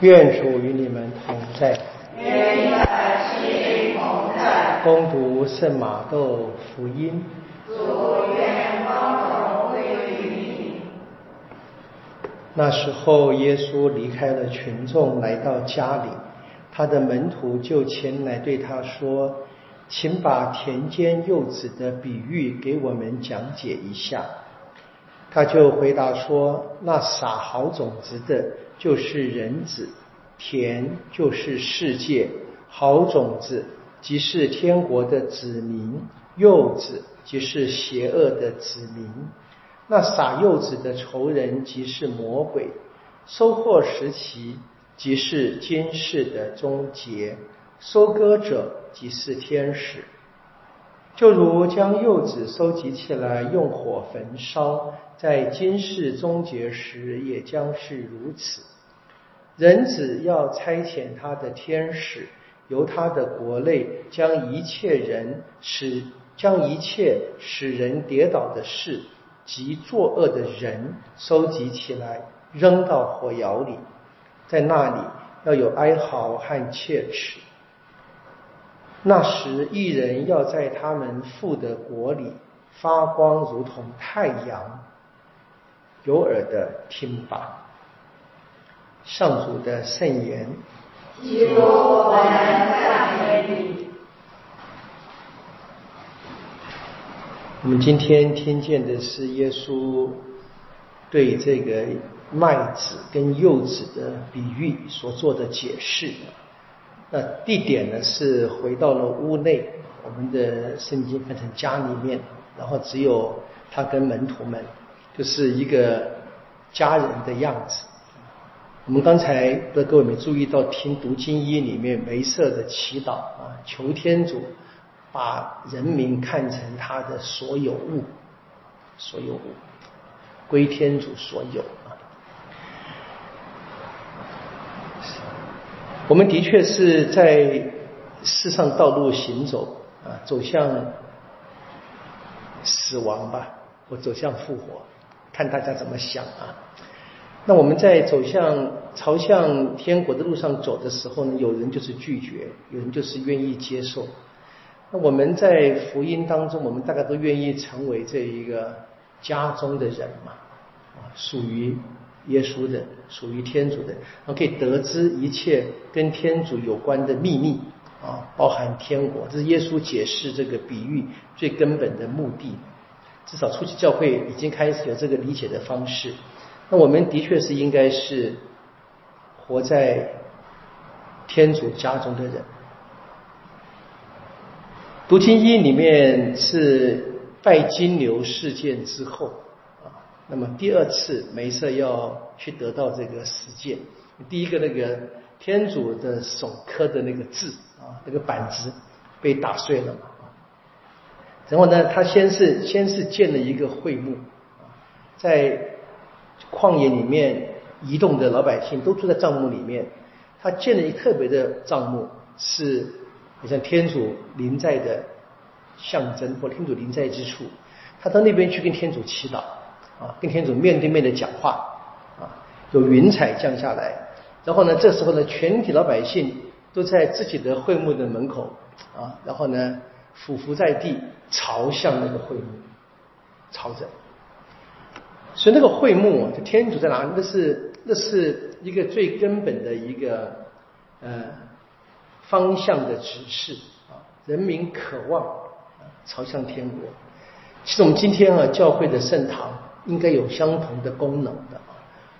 愿主与你们同在。愿你的心同在。恭读圣马窦福音。主愿光荣归于你。那时候，耶稣离开了群众，来到家里，他的门徒就前来对他说：“请把田间柚子的比喻给我们讲解一下。”他就回答说：“那撒好种子的，就是人子；田就是世界。好种子即是天国的子民，幼子即是邪恶的子民。那撒柚子的仇人即是魔鬼。收获时期即是今世的终结。收割者即是天使。就如将柚子收集起来，用火焚烧。”在今世终结时，也将是如此。人子要差遣他的天使，由他的国内将一切人使将一切使人跌倒的事及作恶的人收集起来，扔到火窑里。在那里要有哀嚎和切齿。那时，一人要在他们父的国里发光，如同太阳。有耳的听吧，上主的圣言。基督，我们赞美你。我们今天听见的是耶稣对这个麦子跟柚子的比喻所做的解释。那地点呢是回到了屋内，我们的圣经分成家里面，然后只有他跟门徒们。就是一个家人的样子。我们刚才的各位没注意到，听读经一里面梅瑟的祈祷啊，求天主把人民看成他的所有物，所有物归天主所有啊。我们的确是在世上道路行走啊，走向死亡吧，或走向复活。看大家怎么想啊？那我们在走向朝向天国的路上走的时候呢，有人就是拒绝，有人就是愿意接受。那我们在福音当中，我们大概都愿意成为这一个家中的人嘛，啊，属于耶稣的，属于天主的，我可以得知一切跟天主有关的秘密啊，包含天国，这是耶稣解释这个比喻最根本的目的。至少初期教会已经开始有这个理解的方式。那我们的确是应该是活在天主家中的人。读经一里面是拜金牛事件之后，那么第二次梅瑟要去得到这个实践。第一个那个天主的手刻的那个字啊，那个板子被打碎了嘛。然后呢，他先是先是建了一个会幕，在旷野里面移动的老百姓都住在帐幕里面。他建了一特别的帐幕，是好像天主临在的象征，或天主临在之处。他到那边去跟天主祈祷，啊，跟天主面对面的讲话，啊，有云彩降下来。然后呢，这时候呢，全体老百姓都在自己的会幕的门口，啊，然后呢。俯伏在地，朝向那个会幕，朝着。所以那个会幕啊，就天主在哪里？那是那是一个最根本的一个呃方向的指示啊。人民渴望啊朝向天国。其实我们今天啊，教会的圣堂应该有相同的功能的啊。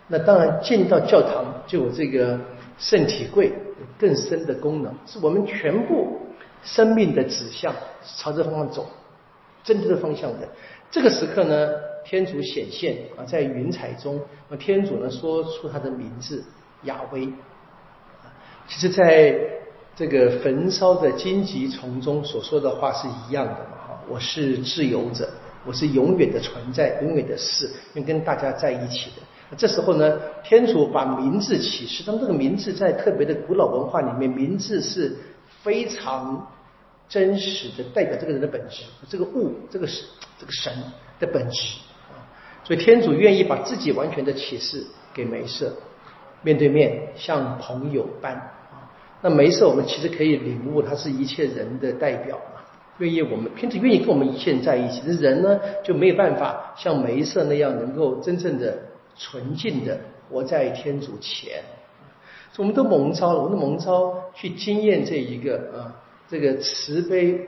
那当然进到教堂就有这个圣体柜，更深的功能，是我们全部。生命的指向朝这方向走，正确的方向的。这个时刻呢，天主显现啊，在云彩中，那天主呢说出他的名字亚威。其实，在这个焚烧的荆棘丛中所说的话是一样的，哈，我是自由者，我是永远的存在，永远的事，要跟大家在一起的。这时候呢，天主把名字启示，他们这个名字在特别的古老文化里面，名字是。非常真实的代表这个人的本质，这个物，这个是这个神的本质啊。所以天主愿意把自己完全的启示给梅瑟，面对面像朋友般啊。那梅瑟我们其实可以领悟，他是一切人的代表嘛，愿意我们天主愿意跟我们一切在一起，这人呢就没有办法像梅瑟那样能够真正的纯净的活在天主前。我们都蒙召了，我们都蒙召去经验这一个啊，这个慈悲、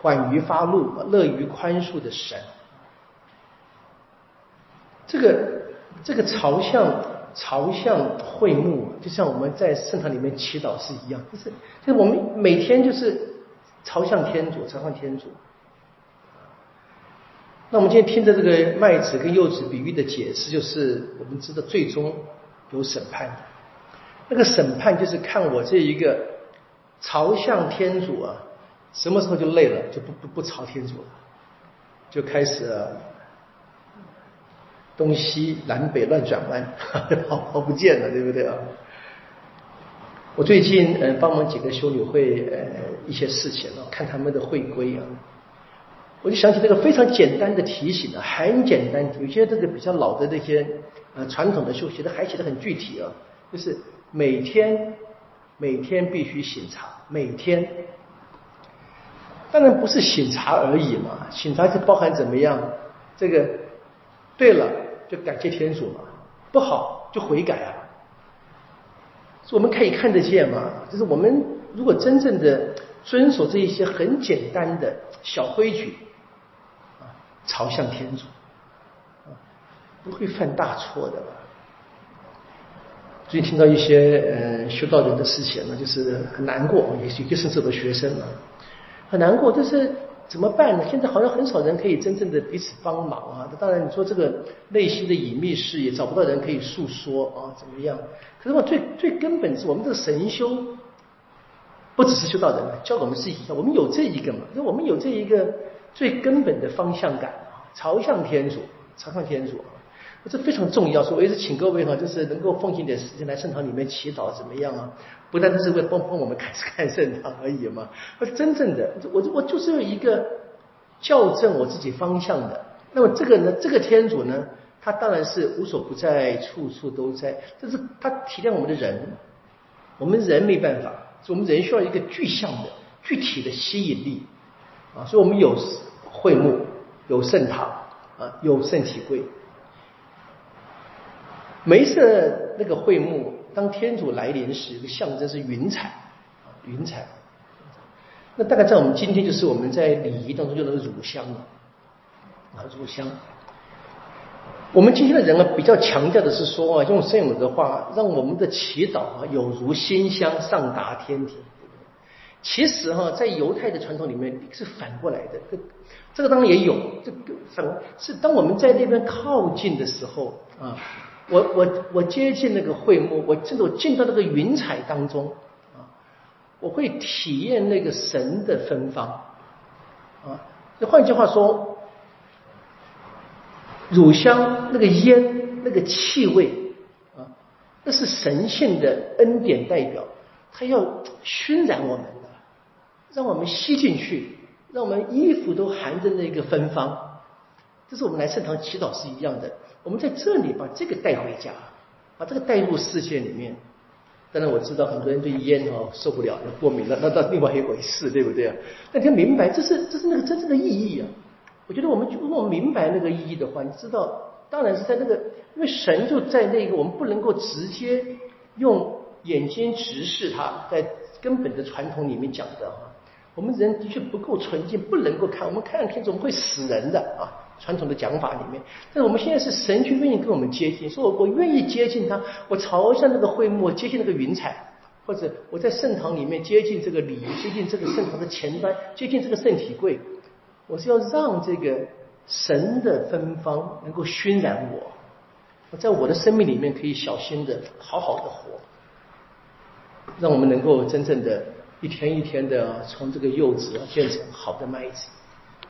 缓于发怒、乐于宽恕的神。这个这个朝向朝向会幕，就像我们在圣堂里面祈祷是一样，就是就是我们每天就是朝向天主，朝向天主。那我们今天听着这个麦子跟柚子比喻的解释，就是我们知道最终有审判。那个审判就是看我这一个朝向天主啊，什么时候就累了，就不不不朝天主了，就开始东西南北乱转弯，跑跑不见了，对不对啊？我最近呃帮忙几个修女会呃一些事情啊，看他们的会规啊，我就想起这个非常简单的提醒啊，很简单，有些这个比较老的那些呃传统的修写的还写的很具体啊，就是。每天每天必须醒茶，每天当然不是醒茶而已嘛，醒茶就包含怎么样？这个对了就感谢天主嘛，不好就悔改啊。我们可以看得见嘛，就是我们如果真正的遵守这一些很简单的小规矩啊，朝向天主啊，不会犯大错的。最近听到一些呃修道人的事情呢，就是很难过，也许就甚至的学生啊，很难过，就是怎么办呢？现在好像很少人可以真正的彼此帮忙啊。当然你说这个内心的隐秘事也找不到人可以诉说啊，怎么样？可是我最最根本是我们这个神修，不只是修道人嘛教我们是一样，我们有这一个嘛，那我们有这一个最根本的方向感啊，朝向天主，朝向天主。这非常重要，所以我一直请各位哈，就是能够奉献点时间来圣堂里面祈祷，怎么样啊？不单单是为帮帮我们看看圣堂而已嘛，而真正的，我我就是有一个校正我自己方向的。那么这个呢，这个天主呢，他当然是无所不在，处处都在，但是他体谅我们的人，我们人没办法，所以我们人需要一个具象的、具体的吸引力啊，所以我们有会幕，有圣堂啊，有圣体柜。梅瑟那个会幕，当天主来临时，个象征是云彩啊，云彩。那大概在我们今天，就是我们在礼仪当中用的乳香了啊，乳香。我们今天的人啊，比较强调的是说啊，用圣母的话，让我们的祈祷啊，有如馨香上达天庭。其实哈，在犹太的传统里面是反过来的，这这个当然也有，这个反是当我们在那边靠近的时候啊。我我我接近那个会幕，我真的我进到那个云彩当中啊，我会体验那个神的芬芳啊。那换句话说，乳香那个烟那个气味啊，那是神性的恩典代表，它要熏染我们的，让我们吸进去，让我们衣服都含着那个芬芳。这是我们来圣堂祈祷是一样的。我们在这里把这个带回家，把这个带入世界里面。当然我知道很多人对烟哦受不了，过敏了，那到另外一回事，对不对啊？大家明白，这是这是那个真正的意义啊！我觉得我们如果明白那个意义的话，你知道，当然是在那个，因为神就在那个，我们不能够直接用眼睛直视它，在根本的传统里面讲的哈，我们人的确不够纯净，不能够看，我们看天总会死人的啊。传统的讲法里面，但是我们现在是神去愿意跟我们接近，说我我愿意接近他，我朝向那个会幕，接近那个云彩，或者我在圣堂里面接近这个礼，接近这个圣堂的前端，接近这个圣体柜，我是要让这个神的芬芳能够熏染我，我在我的生命里面可以小心的好好的活，让我们能够真正的一天一天的从这个幼子变成好的麦子。